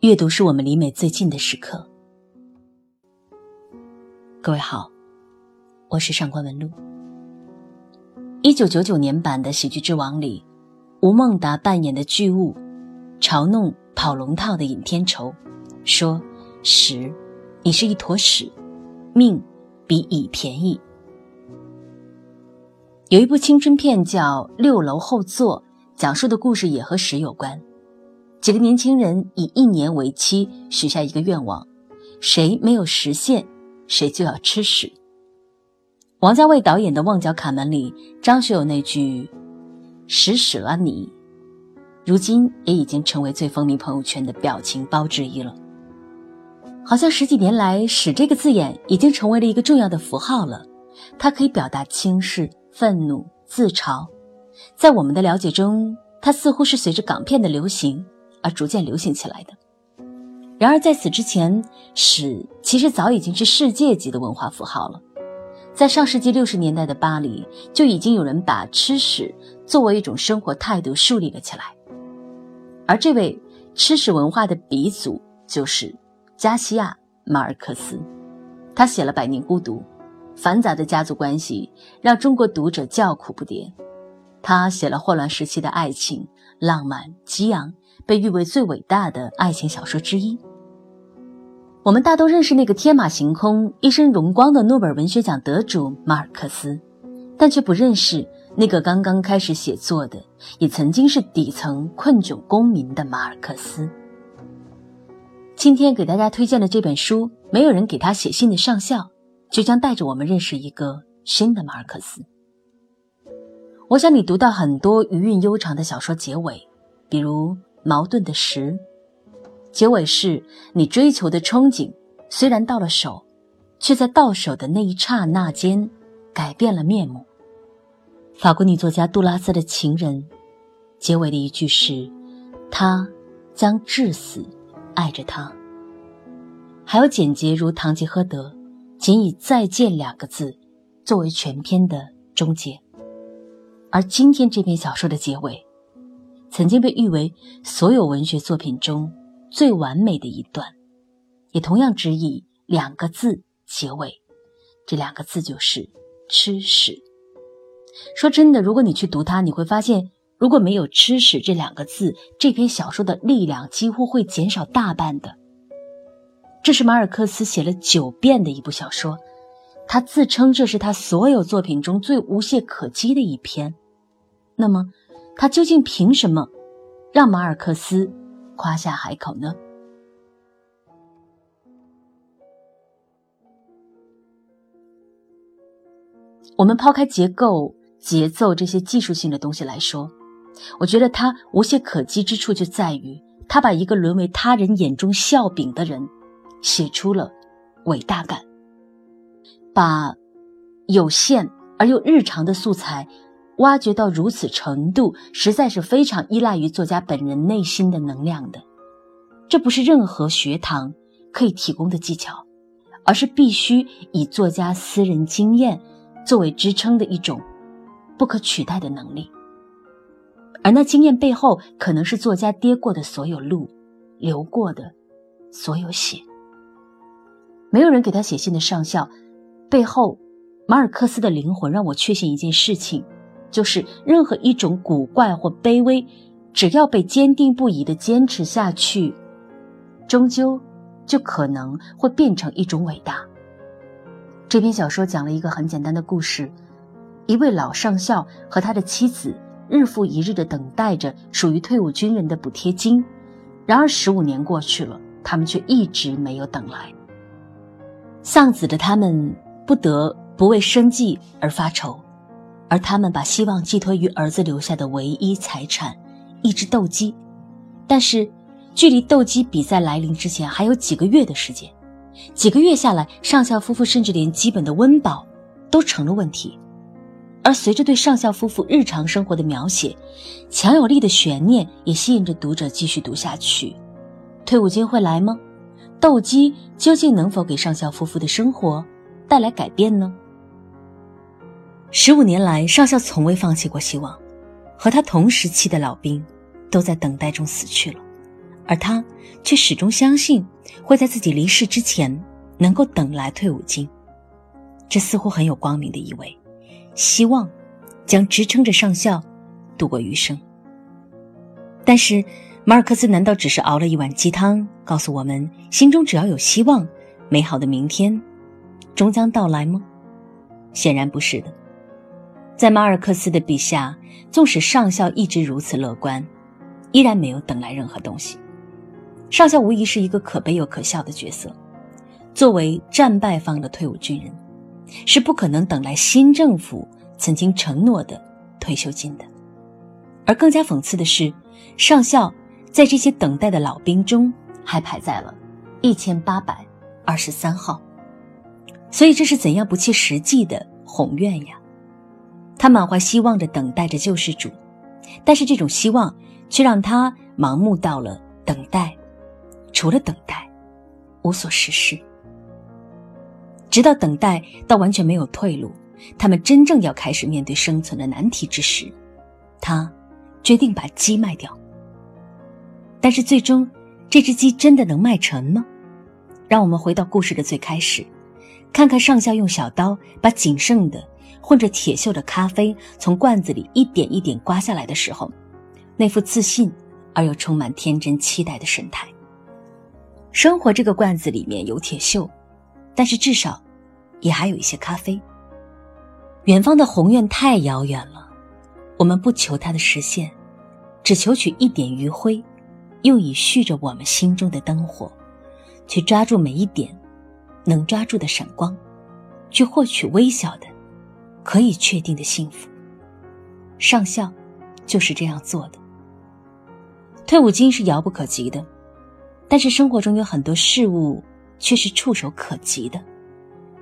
阅读是我们离美最近的时刻。各位好，我是上官文露。一九九九年版的《喜剧之王》里，吴孟达扮演的巨物，嘲弄跑龙套的尹天仇，说：“屎，你是一坨屎，命比乙便宜。”有一部青春片叫《六楼后座》，讲述的故事也和屎有关。几个年轻人以一年为期，许下一个愿望：谁没有实现，谁就要吃屎。王家卫导演的《旺角卡门》里，张学友那句“屎屎了你”，如今也已经成为最风靡朋友圈的表情包之一了。好像十几年来，“屎”这个字眼已经成为了一个重要的符号了。它可以表达轻视、愤怒、自嘲。在我们的了解中，它似乎是随着港片的流行。而逐渐流行起来的。然而，在此之前，屎其实早已经是世界级的文化符号了。在上世纪六十年代的巴黎，就已经有人把吃屎作为一种生活态度树立了起来。而这位吃屎文化的鼻祖就是加西亚·马尔克斯。他写了《百年孤独》，繁杂的家族关系让中国读者叫苦不迭。他写了霍乱时期的爱情，浪漫激昂。被誉为最伟大的爱情小说之一。我们大都认识那个天马行空、一身荣光的诺贝尔文学奖得主马尔克斯，但却不认识那个刚刚开始写作的，也曾经是底层困窘公民的马尔克斯。今天给大家推荐的这本书《没有人给他写信的上校》，就将带着我们认识一个新的马尔克斯。我想你读到很多余韵悠长的小说结尾，比如。矛盾的时，结尾是你追求的憧憬，虽然到了手，却在到手的那一刹那间改变了面目。法国女作家杜拉斯的情人，结尾的一句是：“他将至死爱着她。”还有简洁如《堂吉诃德》，仅以“再见”两个字作为全篇的终结。而今天这篇小说的结尾。曾经被誉为所有文学作品中最完美的一段，也同样只以两个字结尾，这两个字就是“吃屎”。说真的，如果你去读它，你会发现，如果没有“吃屎”这两个字，这篇小说的力量几乎会减少大半的。这是马尔克斯写了九遍的一部小说，他自称这是他所有作品中最无懈可击的一篇。那么？他究竟凭什么让马尔克斯夸下海口呢？我们抛开结构、节奏这些技术性的东西来说，我觉得他无懈可击之处就在于，他把一个沦为他人眼中笑柄的人写出了伟大感，把有限而又日常的素材。挖掘到如此程度，实在是非常依赖于作家本人内心的能量的。这不是任何学堂可以提供的技巧，而是必须以作家私人经验作为支撑的一种不可取代的能力。而那经验背后，可能是作家跌过的所有路，流过的所有血。没有人给他写信的上校，背后，马尔克斯的灵魂让我确信一件事情。就是任何一种古怪或卑微，只要被坚定不移的坚持下去，终究就可能会变成一种伟大。这篇小说讲了一个很简单的故事：一位老上校和他的妻子日复一日的等待着属于退伍军人的补贴金，然而十五年过去了，他们却一直没有等来。丧子的他们不得不为生计而发愁。而他们把希望寄托于儿子留下的唯一财产——一只斗鸡。但是，距离斗鸡比赛来临之前还有几个月的时间。几个月下来，上校夫妇甚至连基本的温饱都成了问题。而随着对上校夫妇日常生活的描写，强有力的悬念也吸引着读者继续读下去。退伍军会来吗？斗鸡究竟能否给上校夫妇的生活带来改变呢？十五年来，上校从未放弃过希望。和他同时期的老兵，都在等待中死去了，而他却始终相信会在自己离世之前能够等来退伍金。这似乎很有光明的意味，希望将支撑着上校度过余生。但是，马尔克斯难道只是熬了一碗鸡汤，告诉我们心中只要有希望，美好的明天终将到来吗？显然不是的。在马尔克斯的笔下，纵使上校一直如此乐观，依然没有等来任何东西。上校无疑是一个可悲又可笑的角色。作为战败方的退伍军人，是不可能等来新政府曾经承诺的退休金的。而更加讽刺的是，上校在这些等待的老兵中还排在了一千八百二十三号。所以这是怎样不切实际的宏愿呀！他满怀希望着等待着救世主，但是这种希望却让他盲目到了等待，除了等待，无所事事。直到等待到完全没有退路，他们真正要开始面对生存的难题之时，他决定把鸡卖掉。但是最终，这只鸡真的能卖成吗？让我们回到故事的最开始，看看上校用小刀把仅剩的混着铁锈的咖啡从罐子里一点一点刮下来的时候，那副自信而又充满天真期待的神态。生活这个罐子里面有铁锈。但是至少，也还有一些咖啡。远方的宏愿太遥远了，我们不求它的实现，只求取一点余晖，用以续着我们心中的灯火，去抓住每一点能抓住的闪光，去获取微小的、可以确定的幸福。上校就是这样做的。退伍金是遥不可及的，但是生活中有很多事物。却是触手可及的，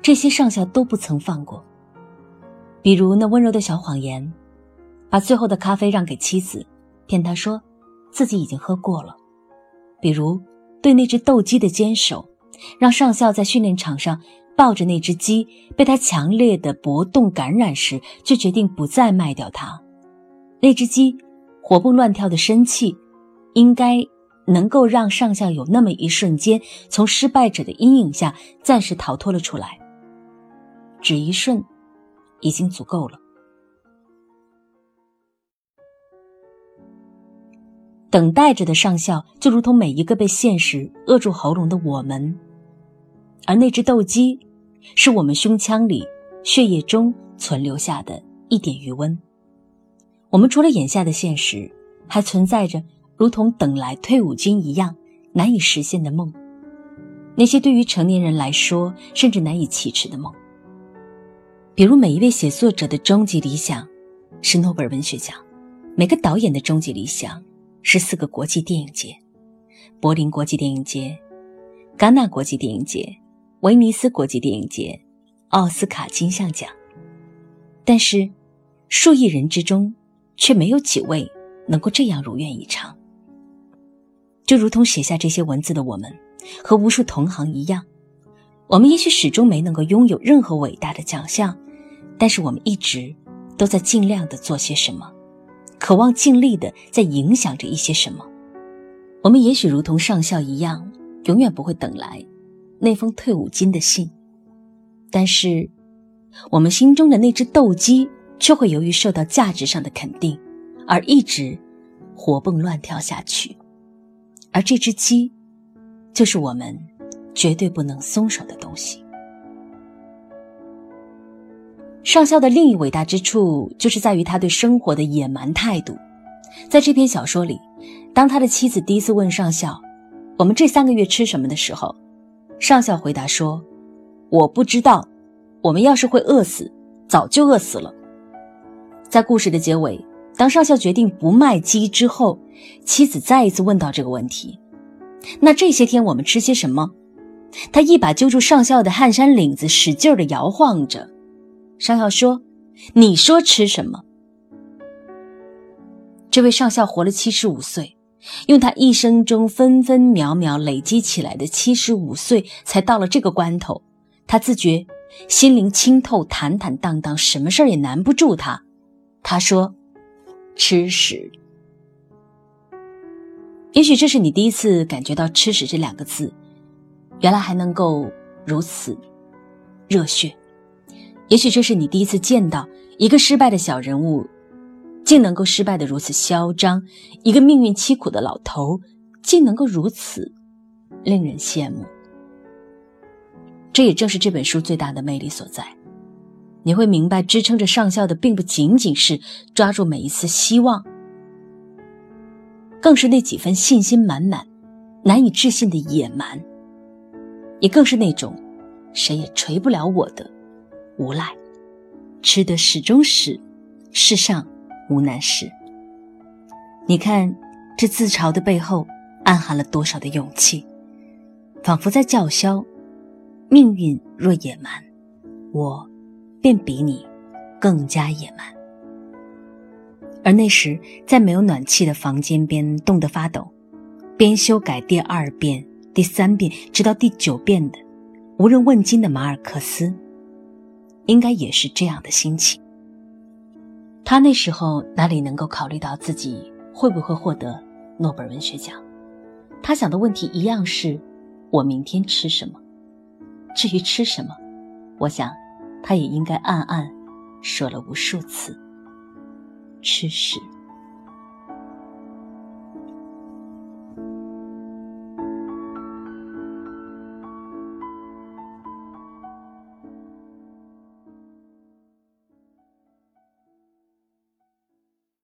这些上校都不曾放过。比如那温柔的小谎言，把最后的咖啡让给妻子，骗她说自己已经喝过了；比如对那只斗鸡的坚守，让上校在训练场上抱着那只鸡，被它强烈的搏动感染时，就决定不再卖掉它。那只鸡活蹦乱跳的生气，应该。能够让上校有那么一瞬间从失败者的阴影下暂时逃脱了出来，只一瞬，已经足够了。等待着的上校就如同每一个被现实扼住喉咙的我们，而那只斗鸡，是我们胸腔里血液中存留下的一点余温。我们除了眼下的现实，还存在着。如同等来退伍军一样难以实现的梦，那些对于成年人来说甚至难以启齿的梦。比如，每一位写作者的终极理想是诺贝尔文学奖，每个导演的终极理想是四个国际电影节：柏林国际电影节、戛纳国际电影节、威尼斯国际电影节、奥斯卡金像奖。但是，数亿人之中却没有几位能够这样如愿以偿。就如同写下这些文字的我们，和无数同行一样，我们也许始终没能够拥有任何伟大的奖项，但是我们一直都在尽量的做些什么，渴望尽力的在影响着一些什么。我们也许如同上校一样，永远不会等来那封退伍金的信，但是我们心中的那只斗鸡却会由于受到价值上的肯定，而一直活蹦乱跳下去。而这只鸡，就是我们绝对不能松手的东西。上校的另一伟大之处，就是在于他对生活的野蛮态度。在这篇小说里，当他的妻子第一次问上校：“我们这三个月吃什么？”的时候，上校回答说：“我不知道。我们要是会饿死，早就饿死了。”在故事的结尾。当上校决定不卖鸡之后，妻子再一次问到这个问题：“那这些天我们吃些什么？”他一把揪住上校的汗衫领子，使劲的摇晃着。上校说：“你说吃什么？”这位上校活了七十五岁，用他一生中分分秒秒累积起来的七十五岁，才到了这个关头，他自觉心灵清透、坦坦荡荡，什么事儿也难不住他。他说。吃屎！也许这是你第一次感觉到“吃屎”这两个字，原来还能够如此热血。也许这是你第一次见到一个失败的小人物，竟能够失败的如此嚣张；一个命运凄苦的老头，竟能够如此令人羡慕。这也正是这本书最大的魅力所在。你会明白，支撑着上校的，并不仅仅是抓住每一丝希望。更是那几分信心满满、难以置信的野蛮，也更是那种谁也锤不了我的无赖。吃得始终是，世上无难事。你看，这自嘲的背后暗含了多少的勇气？仿佛在叫嚣：命运若野蛮，我便比你更加野蛮。而那时，在没有暖气的房间边冻得发抖，边修改第二遍、第三遍，直到第九遍的无人问津的马尔克斯，应该也是这样的心情。他那时候哪里能够考虑到自己会不会获得诺贝尔文学奖？他想的问题一样是：我明天吃什么？至于吃什么，我想，他也应该暗暗说了无数次。吃屎。